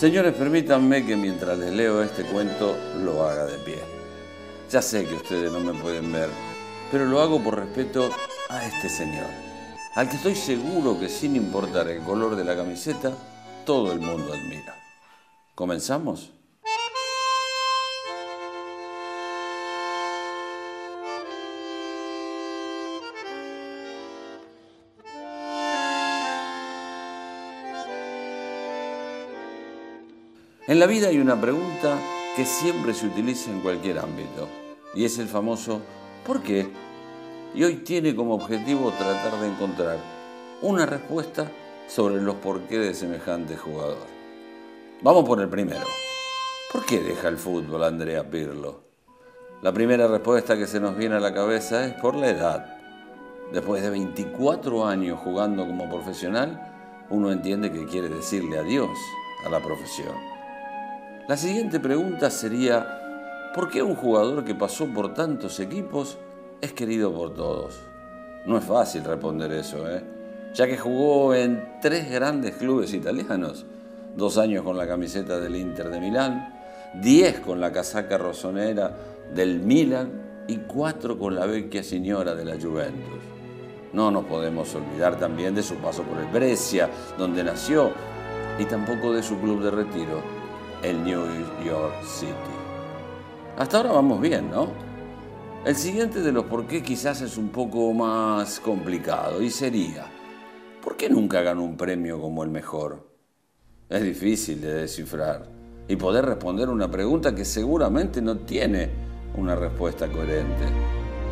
Señores, permítanme que mientras les leo este cuento lo haga de pie. Ya sé que ustedes no me pueden ver, pero lo hago por respeto a este señor, al que estoy seguro que sin importar el color de la camiseta, todo el mundo admira. ¿Comenzamos? En la vida hay una pregunta que siempre se utiliza en cualquier ámbito y es el famoso ¿por qué? Y hoy tiene como objetivo tratar de encontrar una respuesta sobre los por qué de semejante jugador. Vamos por el primero. ¿Por qué deja el fútbol Andrea Pirlo? La primera respuesta que se nos viene a la cabeza es por la edad. Después de 24 años jugando como profesional, uno entiende que quiere decirle adiós a la profesión. La siguiente pregunta sería, ¿por qué un jugador que pasó por tantos equipos es querido por todos? No es fácil responder eso, ¿eh? ya que jugó en tres grandes clubes italianos, dos años con la camiseta del Inter de Milán, diez con la casaca rosonera del Milan y cuatro con la vecchia señora de la Juventus. No nos podemos olvidar también de su paso por el Brescia, donde nació, y tampoco de su club de retiro, el New York City. Hasta ahora vamos bien, ¿no? El siguiente de los por qué quizás es un poco más complicado y sería, ¿por qué nunca ganó un premio como el mejor? Es difícil de descifrar y poder responder una pregunta que seguramente no tiene una respuesta coherente,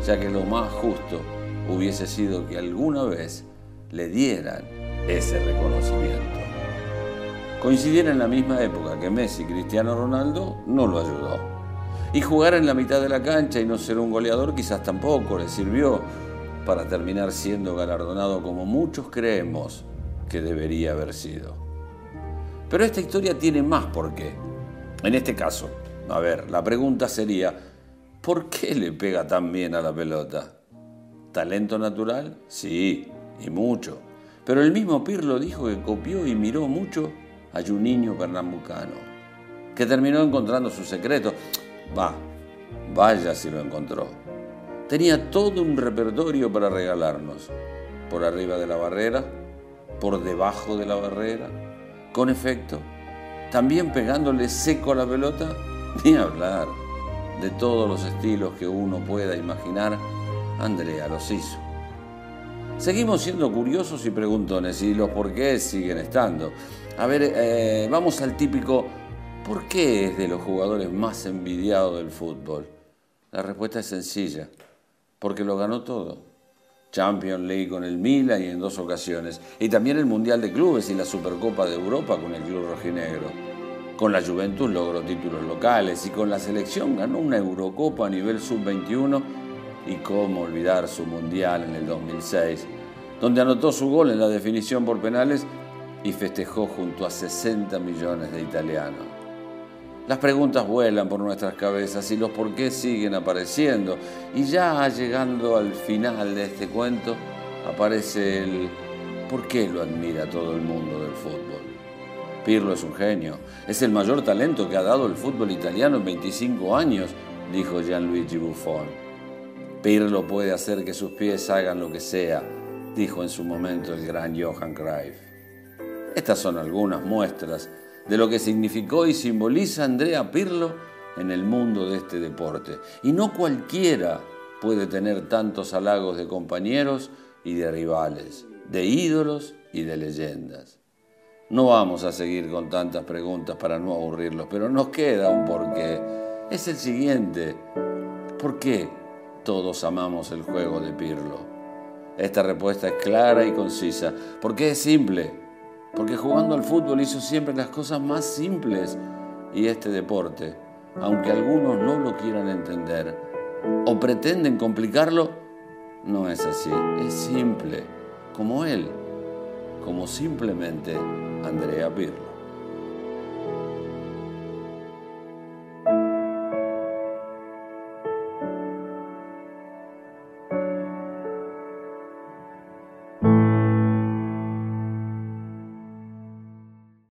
ya que lo más justo hubiese sido que alguna vez le dieran ese reconocimiento. Coincidir en la misma época que Messi Cristiano Ronaldo no lo ayudó. Y jugar en la mitad de la cancha y no ser un goleador quizás tampoco le sirvió para terminar siendo galardonado como muchos creemos que debería haber sido. Pero esta historia tiene más por qué. En este caso, a ver, la pregunta sería, ¿por qué le pega tan bien a la pelota? ¿Talento natural? Sí, y mucho. Pero el mismo Pirlo dijo que copió y miró mucho a niño pernambucano, que terminó encontrando su secreto. Va, vaya si lo encontró. Tenía todo un repertorio para regalarnos, por arriba de la barrera, por debajo de la barrera, con efecto, también pegándole seco a la pelota, ni hablar. De todos los estilos que uno pueda imaginar, Andrea los hizo. Seguimos siendo curiosos y preguntones y los porqués siguen estando. A ver, eh, vamos al típico, ¿por qué es de los jugadores más envidiados del fútbol? La respuesta es sencilla, porque lo ganó todo. Champions League con el Milan y en dos ocasiones, y también el Mundial de Clubes y la Supercopa de Europa con el Club Rojinegro. Con la Juventus logró títulos locales y con la selección ganó una Eurocopa a nivel sub-21 y cómo olvidar su Mundial en el 2006, donde anotó su gol en la definición por penales y festejó junto a 60 millones de italianos. Las preguntas vuelan por nuestras cabezas y los por qué siguen apareciendo. Y ya llegando al final de este cuento, aparece el por qué lo admira todo el mundo del fútbol. Pirlo es un genio, es el mayor talento que ha dado el fútbol italiano en 25 años, dijo Gianluigi Buffon. Pirlo puede hacer que sus pies hagan lo que sea, dijo en su momento el gran Johan Cruyff. Estas son algunas muestras de lo que significó y simboliza Andrea Pirlo en el mundo de este deporte. Y no cualquiera puede tener tantos halagos de compañeros y de rivales, de ídolos y de leyendas. No vamos a seguir con tantas preguntas para no aburrirlos, pero nos queda un porqué. Es el siguiente. ¿Por qué todos amamos el juego de Pirlo? Esta respuesta es clara y concisa, porque es simple porque jugando al fútbol hizo siempre las cosas más simples y este deporte, aunque algunos no lo quieran entender o pretenden complicarlo, no es así, es simple, como él, como simplemente Andrea Pirlo.